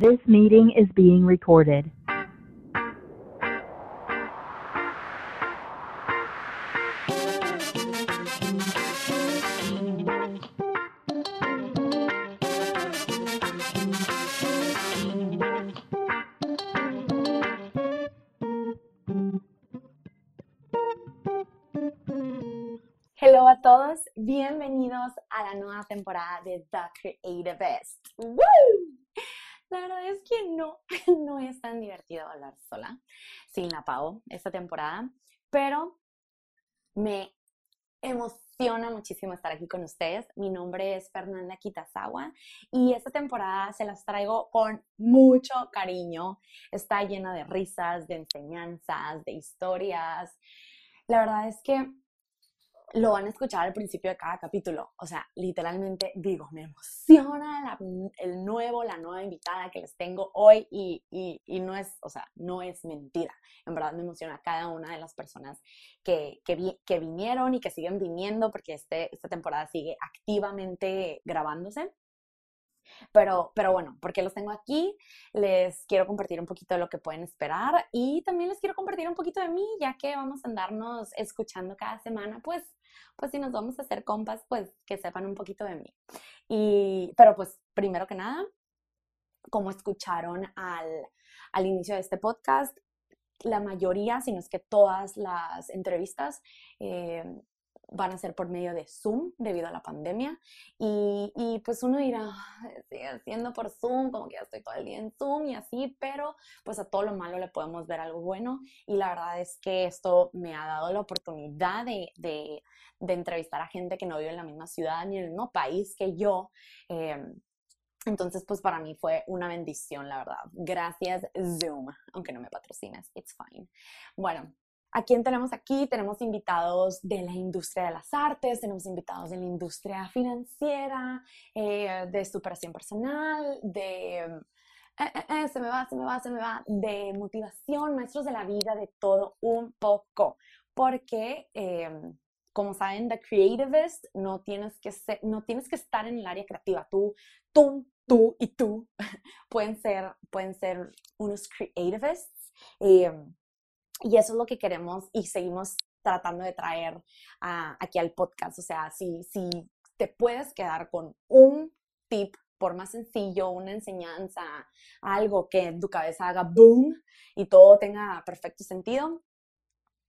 This meeting is being recorded. Hello a todos, bienvenidos a la nueva temporada de The Creativist. ¡Woo! La verdad es que no, no es tan divertido hablar sola, sin la Pau, esta temporada, pero me emociona muchísimo estar aquí con ustedes. Mi nombre es Fernanda Kitazawa y esta temporada se las traigo con mucho cariño. Está llena de risas, de enseñanzas, de historias. La verdad es que lo van a escuchar al principio de cada capítulo. O sea, literalmente digo, me emociona el nuevo, la nueva invitada que les tengo hoy y, y, no es, o sea, no es mentira. En verdad me emociona cada una de las personas que, que, que vinieron y que siguen viniendo porque este, esta temporada sigue activamente grabándose. Pero, pero bueno, porque los tengo aquí, les quiero compartir un poquito de lo que pueden esperar y también les quiero compartir un poquito de mí, ya que vamos a andarnos escuchando cada semana, pues, pues si nos vamos a hacer compas, pues que sepan un poquito de mí. Y, pero pues, primero que nada, como escucharon al, al inicio de este podcast, la mayoría, si no es que todas las entrevistas eh, van a ser por medio de Zoom debido a la pandemia. Y, y, pues uno dirá, sigue haciendo por Zoom, como que ya estoy todo el día en Zoom y así, pero pues a todo lo malo le podemos ver algo bueno. Y la verdad es que esto me ha dado la oportunidad de, de, de entrevistar a gente que no vive en la misma ciudad ni en el mismo país que yo. Eh, entonces, pues para mí fue una bendición, la verdad. Gracias Zoom, aunque no me patrocines, it's fine. Bueno, ¿A quién tenemos aquí? Tenemos invitados de la industria de las artes, tenemos invitados de la industria financiera, eh, de superación personal, de... Eh, eh, se me va, se me va, se me va, de motivación, maestros de la vida, de todo un poco. Porque, em, como saben, The Creativist no tienes que ser, no tienes que estar en el área creativa. Tú, tú, tú y tú pueden ser, pueden ser unos creativists. Y eso es lo que queremos y seguimos tratando de traer aquí al podcast. O sea, si, si te puedes quedar con un tip, por más sencillo, una enseñanza, algo que tu cabeza haga boom y todo tenga perfecto sentido,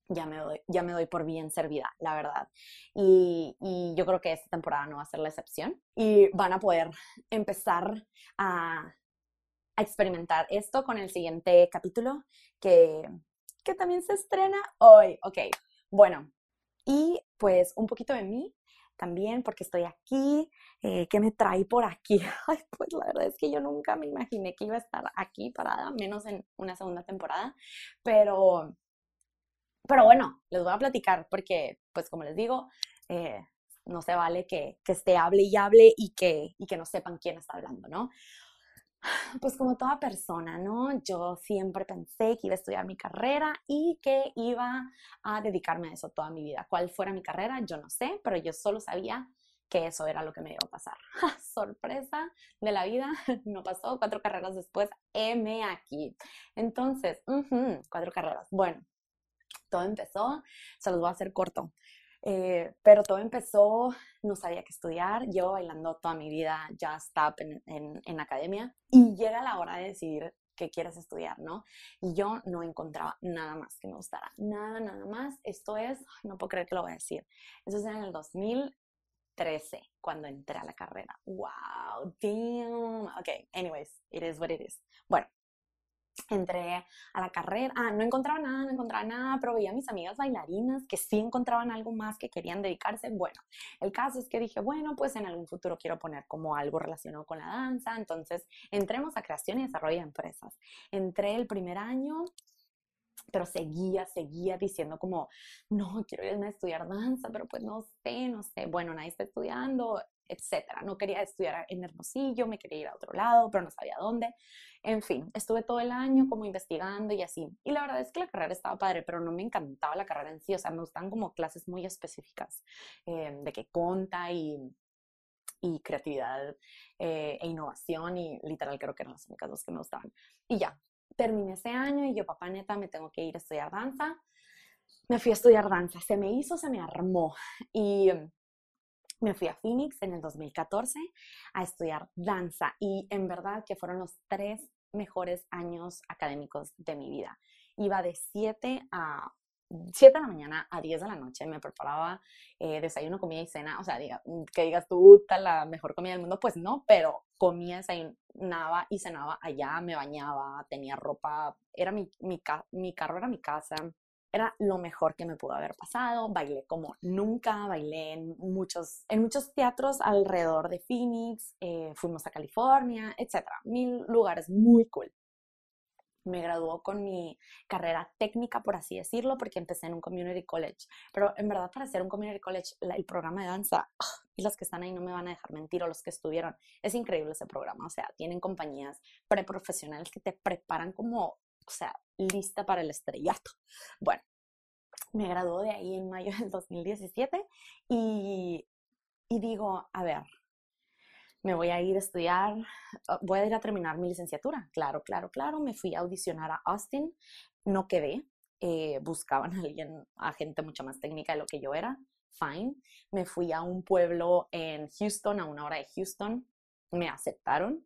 ya me doy, ya me doy por bien servida, la verdad. Y, y, yo creo que esta temporada no va a ser la excepción. Y van a poder empezar a, a experimentar esto con el siguiente capítulo que que también se estrena hoy. Ok, bueno, y pues un poquito de mí también, porque estoy aquí, eh, ¿qué me trae por aquí? Ay, pues la verdad es que yo nunca me imaginé que iba a estar aquí parada, menos en una segunda temporada, pero, pero bueno, les voy a platicar porque, pues como les digo, eh, no se vale que, que esté hable y hable y que, y que no sepan quién está hablando, ¿no? Pues como toda persona, ¿no? Yo siempre pensé que iba a estudiar mi carrera y que iba a dedicarme a eso toda mi vida. ¿Cuál fuera mi carrera? Yo no sé, pero yo solo sabía que eso era lo que me iba a pasar. Sorpresa de la vida, no pasó. Cuatro carreras después, M aquí. Entonces, cuatro carreras. Bueno, todo empezó, se los voy a hacer corto. Eh, pero todo empezó, no sabía qué estudiar, yo bailando toda mi vida ya stop en, en, en academia y llega la hora de decidir qué quieres estudiar, ¿no? Y yo no encontraba nada más que me gustara, nada, nada más. Esto es, no puedo creer que lo voy a decir, eso es en el 2013, cuando entré a la carrera. ¡Wow! ¡Damn! Ok, anyways, it is what it is. Bueno, entré a la carrera, ah, no encontraba nada, no encontraba nada, pero veía a mis amigas bailarinas que sí encontraban algo más que querían dedicarse. Bueno, el caso es que dije, bueno, pues en algún futuro quiero poner como algo relacionado con la danza, entonces entremos a creación y desarrollo de empresas. Entré el primer año, pero seguía, seguía diciendo como, no, quiero irme a estudiar danza, pero pues no sé, no sé, bueno, nadie está estudiando, etcétera. No quería estudiar en Hermosillo, me quería ir a otro lado, pero no sabía dónde. En fin, estuve todo el año como investigando y así. Y la verdad es que la carrera estaba padre, pero no me encantaba la carrera en sí. O sea, me gustan como clases muy específicas eh, de que conta y y creatividad eh, e innovación y literal creo que eran las únicas dos que me gustaban. Y ya, terminé ese año y yo, papá, neta, me tengo que ir a estudiar danza. Me fui a estudiar danza, se me hizo, se me armó y me fui a Phoenix en el 2014 a estudiar danza y en verdad que fueron los tres mejores años académicos de mi vida. Iba de 7 a 7 de la mañana a 10 de la noche, me preparaba eh, desayuno, comida y cena, o sea, diga, que digas tú, la mejor comida del mundo, pues no, pero comía, desayunaba y cenaba allá, me bañaba, tenía ropa, era mi, mi, mi carro era mi casa, era lo mejor que me pudo haber pasado. Bailé como nunca, bailé en muchos, en muchos teatros alrededor de Phoenix, eh, fuimos a California, etcétera, mil lugares muy cool. Me graduó con mi carrera técnica, por así decirlo, porque empecé en un community college. Pero en verdad, para hacer un community college, el programa de danza, y los que están ahí no me van a dejar mentir, o los que estuvieron, es increíble ese programa. O sea, tienen compañías preprofesionales que te preparan como o sea, lista para el estrellato. Bueno, me graduó de ahí en mayo del 2017 y, y digo, a ver, me voy a ir a estudiar, ah, voy a ir a terminar mi licenciatura. Claro, claro, claro, me fui a audicionar a Austin, no quedé, eh, buscaban a alguien, a gente mucho más técnica de lo que yo era, fine. Me fui a un pueblo en Houston, a una hora de Houston, me aceptaron,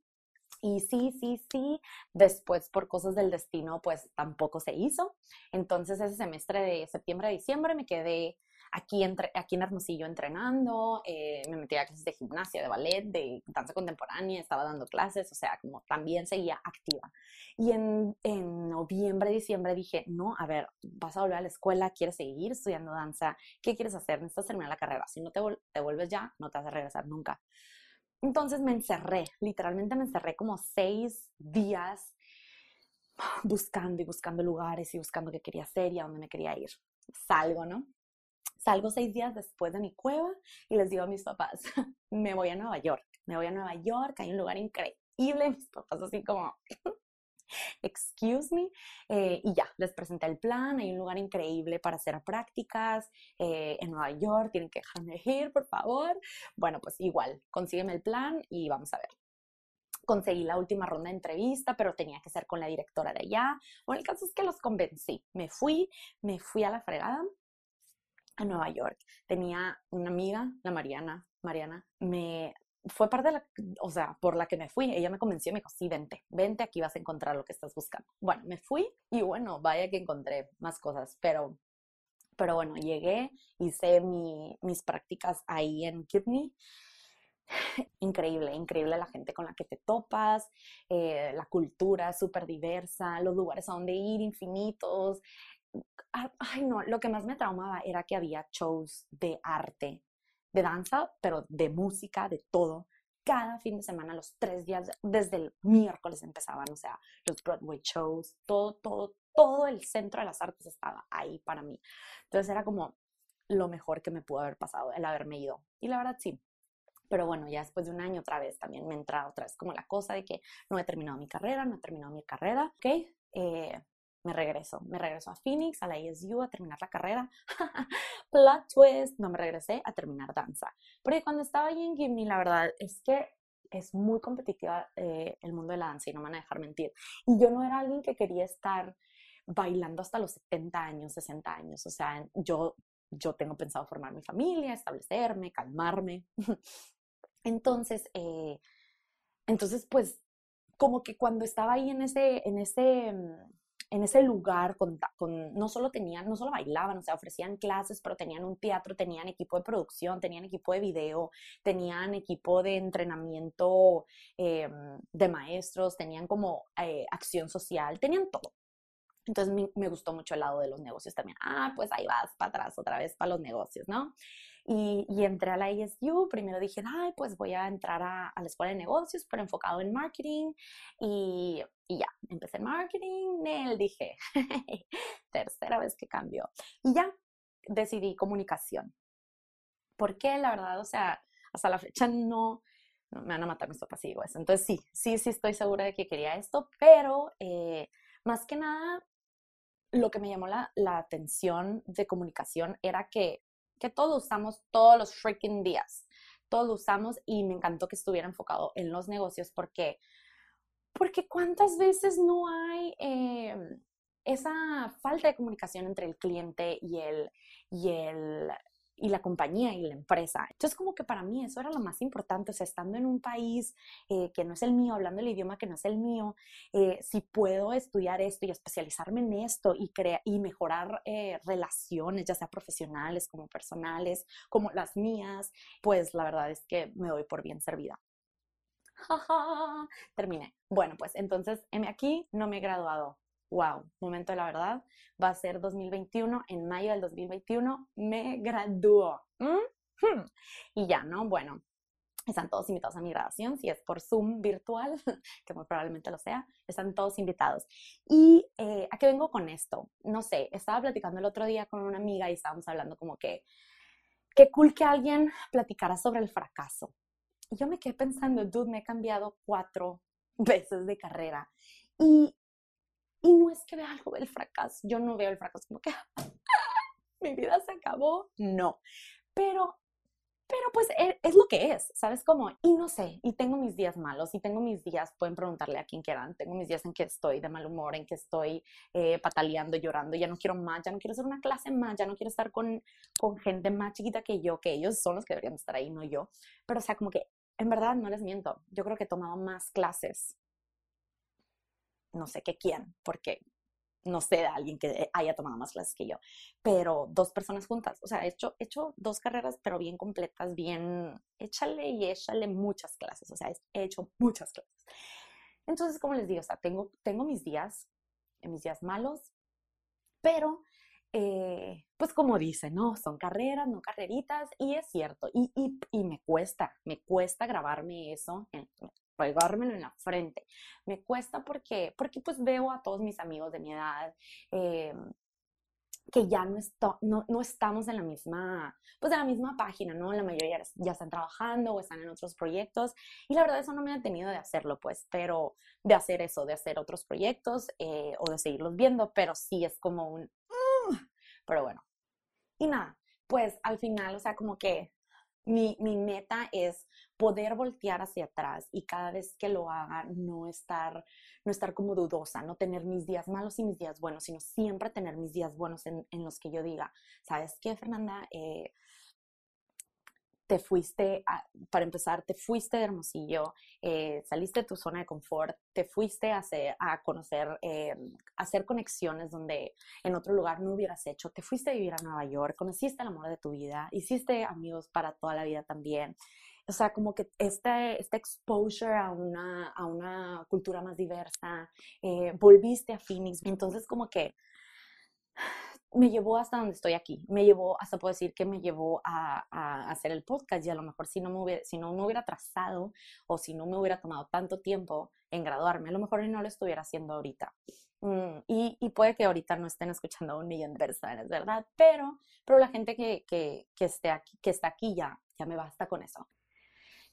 y sí, sí, sí, después por cosas del destino, pues tampoco se hizo. Entonces ese semestre de septiembre a diciembre me quedé aquí, entre, aquí en Hermosillo entrenando, eh, me metí a clases de gimnasia, de ballet, de danza contemporánea, estaba dando clases, o sea, como también seguía activa. Y en, en noviembre, diciembre dije, no, a ver, vas a volver a la escuela, quieres seguir estudiando danza, ¿qué quieres hacer? Necesitas terminar la carrera, si no te, te vuelves ya, no te vas a regresar nunca. Entonces me encerré, literalmente me encerré como seis días buscando y buscando lugares y buscando qué quería hacer y a dónde me quería ir. Salgo, ¿no? Salgo seis días después de mi cueva y les digo a mis papás, me voy a Nueva York, me voy a Nueva York, hay un lugar increíble. Mis papás así como, excuse me, eh, y ya, les presenté el plan, hay un lugar increíble para hacer prácticas eh, en Nueva York, tienen que dejarme ir, por favor. Bueno, pues igual, consígueme el plan y vamos a ver. Conseguí la última ronda de entrevista, pero tenía que ser con la directora de allá. Bueno, el caso es que los convencí. Me fui, me fui a la fregada a Nueva York. Tenía una amiga, la Mariana, Mariana, me fue parte de la, o sea, por la que me fui. Ella me convenció me dijo, sí, vente, vente, aquí vas a encontrar lo que estás buscando. Bueno, me fui y bueno, vaya que encontré más cosas, pero, pero bueno, llegué, hice mi, mis prácticas ahí en Kidney. Increíble, increíble la gente con la que te topas, eh, la cultura súper diversa, los lugares a donde ir infinitos. Ay, no, lo que más me traumaba era que había shows de arte de danza, pero de música, de todo. Cada fin de semana, los tres días, desde el miércoles empezaban, o sea, los Broadway shows, todo, todo, todo el centro de las artes estaba ahí para mí. Entonces era como lo mejor que me pudo haber pasado, el haberme ido. Y la verdad sí. Pero bueno, ya después de un año otra vez también me entra otra vez como la cosa de que no he terminado mi carrera, no he terminado mi carrera, ¿ok? Eh, me regreso, me regreso a Phoenix, a la ESU, a terminar la carrera. Plot twist, no me regresé a terminar danza. Porque cuando estaba ahí en Gimni, la verdad es que es muy competitiva eh, el mundo de la danza y no me van a dejar mentir. Y yo no era alguien que quería estar bailando hasta los 70 años, 60 años. O sea, yo, yo tengo pensado formar mi familia, establecerme, calmarme. entonces, eh, entonces, pues, como que cuando estaba ahí en ese, en ese, mm, en ese lugar con, no solo tenían, no solo bailaban, o sea, ofrecían clases, pero tenían un teatro, tenían equipo de producción, tenían equipo de video, tenían equipo de entrenamiento eh, de maestros, tenían como eh, acción social, tenían todo. Entonces me, me, gustó mucho el lado de los negocios también. Ah, pues ahí vas para atrás otra vez para los negocios, ¿no? Y, y, entré a la ASU, primero dije, ay, pues voy a entrar a, a la escuela de negocios, pero enfocado en marketing. Y, y ya, empecé en marketing, él dije, tercera vez que cambio. Y ya, decidí comunicación. ¿Por qué? La verdad, o sea, hasta la fecha no, no me van a matar mis papás si digo eso. Entonces sí, sí, sí estoy segura de que quería esto, pero eh, más que nada, lo que me llamó la, la atención de comunicación era que que todos usamos todos los freaking días. todos lo usamos y me encantó que estuviera enfocado en los negocios porque, porque cuántas veces no hay em, esa falta de comunicación entre el cliente y el, y el, y la compañía y la empresa. Entonces, como que para mí eso era lo más importante, o sea, estando en un país eh, que no es el mío, hablando el idioma que no es el mío, eh, si puedo estudiar esto y especializarme en esto y, y mejorar eh, relaciones, ya sea profesionales como personales, como las mías, pues la verdad es que me doy por bien servida. Terminé. Bueno, pues entonces, M aquí, no me he graduado wow, momento de la verdad, va a ser 2021, en mayo del 2021 me graduó. Y ya, ¿no? Bueno, están todos invitados a mi graduación, si es por Zoom virtual, que muy probablemente lo sea, están todos invitados. ¿Y eh, a qué vengo con esto? No sé, estaba platicando el otro día con una amiga y estábamos hablando como que, qué cool que alguien platicara sobre el fracaso. Y yo me quedé pensando, dude, me he cambiado cuatro veces de carrera. Y y no es que vea algo del fracaso, yo no veo el fracaso como que mi vida se acabó, no. Pero, pero pues e, es, lo que es, ¿sabes cómo? Y no sé, y tengo mis días malos, y tengo mis días, pueden preguntarle a quien quieran, tengo mis días en que estoy de mal humor, en que estoy eh, pataleando, llorando, ya no quiero más, ya no quiero hacer una clase más, ya no quiero estar con, con gente más chiquita que yo, que ellos son los que deberían estar ahí, no yo. Pero o sea, como que en verdad no les miento, yo creo que he tomado más clases no sé qué quién, porque no sé de alguien que haya tomado más clases que yo, pero dos personas juntas, o sea, he hecho, hecho dos carreras, pero bien completas, bien, échale y échale muchas clases, o sea, he hecho muchas clases. Entonces, como les digo, o sea, tengo, tengo mis días, mis días malos, pero eh, pues como dice, no, son carreras, no carreritas, y es cierto, y, y, y me cuesta, me cuesta grabarme eso, en, pegármelo en la frente. Me cuesta porque, porque pues veo a todos mis amigos de mi edad eh, que ya no, no, no, estamos en la misma, pues en la misma página, ¿no? La mayoría ya están trabajando o están en otros proyectos y la verdad eso no me ha tenido de hacerlo, pues, pero de hacer eso, de hacer otros proyectos eh, o de seguirlos viendo, pero sí es como un, uh, pero bueno. Y nada, pues al final, o sea, como que mi, mi meta es poder voltear hacia atrás y cada vez que lo haga no estar, no estar como dudosa, no tener mis días malos y mis días buenos, sino siempre tener mis días buenos en, en los que yo diga, ¿sabes qué, Fernanda? Eh, te fuiste, para empezar, te fuiste de Hermosillo, eh, saliste de tu zona de confort, te fuiste a, hacer, a conocer, eh, a hacer conexiones donde en otro lugar no hubieras hecho, te fuiste a vivir a Nueva York, conociste el amor de tu vida, hiciste amigos para toda la vida también. O sea, como que este, este exposure a una, a una cultura más diversa, eh, volviste a Phoenix, entonces como que me llevó hasta donde estoy aquí, me llevó, hasta puedo decir que me llevó a, hacer el podcast y a lo mejor si no, me hubiera, si no me hubiera trazado o si no me hubiera tomado tanto tiempo en graduarme, a lo mejor no lo estuviera haciendo ahorita. Mm, y, puede que ahorita no estén escuchando a un millón de personas, ¿verdad? Pero, pero la gente que, que, que, esté aquí, que está aquí ya, ya me basta con eso.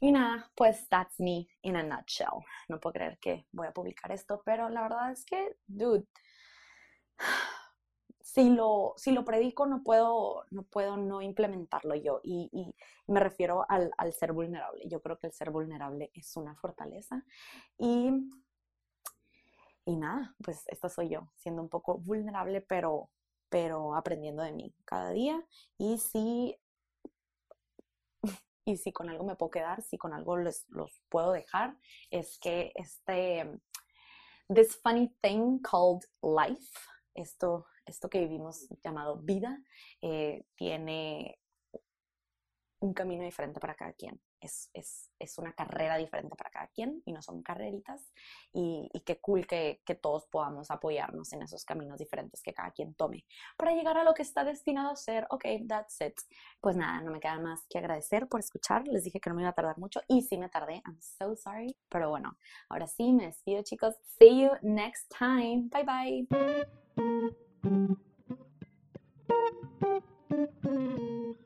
Y nada, pues that's me in a nutshell. No puedo creer que voy a publicar esto, pero la verdad es que, dude, si lo, si lo predico no puedo, no puedo no implementarlo yo y, me refiero al, al, ser vulnerable. Yo creo que el ser vulnerable es una fortaleza y, y nada, pues esta soy yo, siendo un poco vulnerable, pero, pero aprendiendo de mí cada día y si, y si con algo me puedo quedar, si con algo les, los puedo dejar, es que este, this funny thing called life, esto esto que vivimos llamado vida eh, tiene un camino diferente para cada quien. Es, es, es, una carrera diferente para cada quien y no son carreritas. Y, y qué cool que, que, todos podamos apoyarnos en esos caminos diferentes que cada quien tome para llegar a lo que está destinado a ser. Ok, that's it. Pues nada, no me queda más que agradecer por escuchar. Les dije que no me iba a tardar mucho y sí me tardé. I'm so sorry. Pero bueno, ahora sí me despido, chicos. See you next time. Bye bye. Thank you.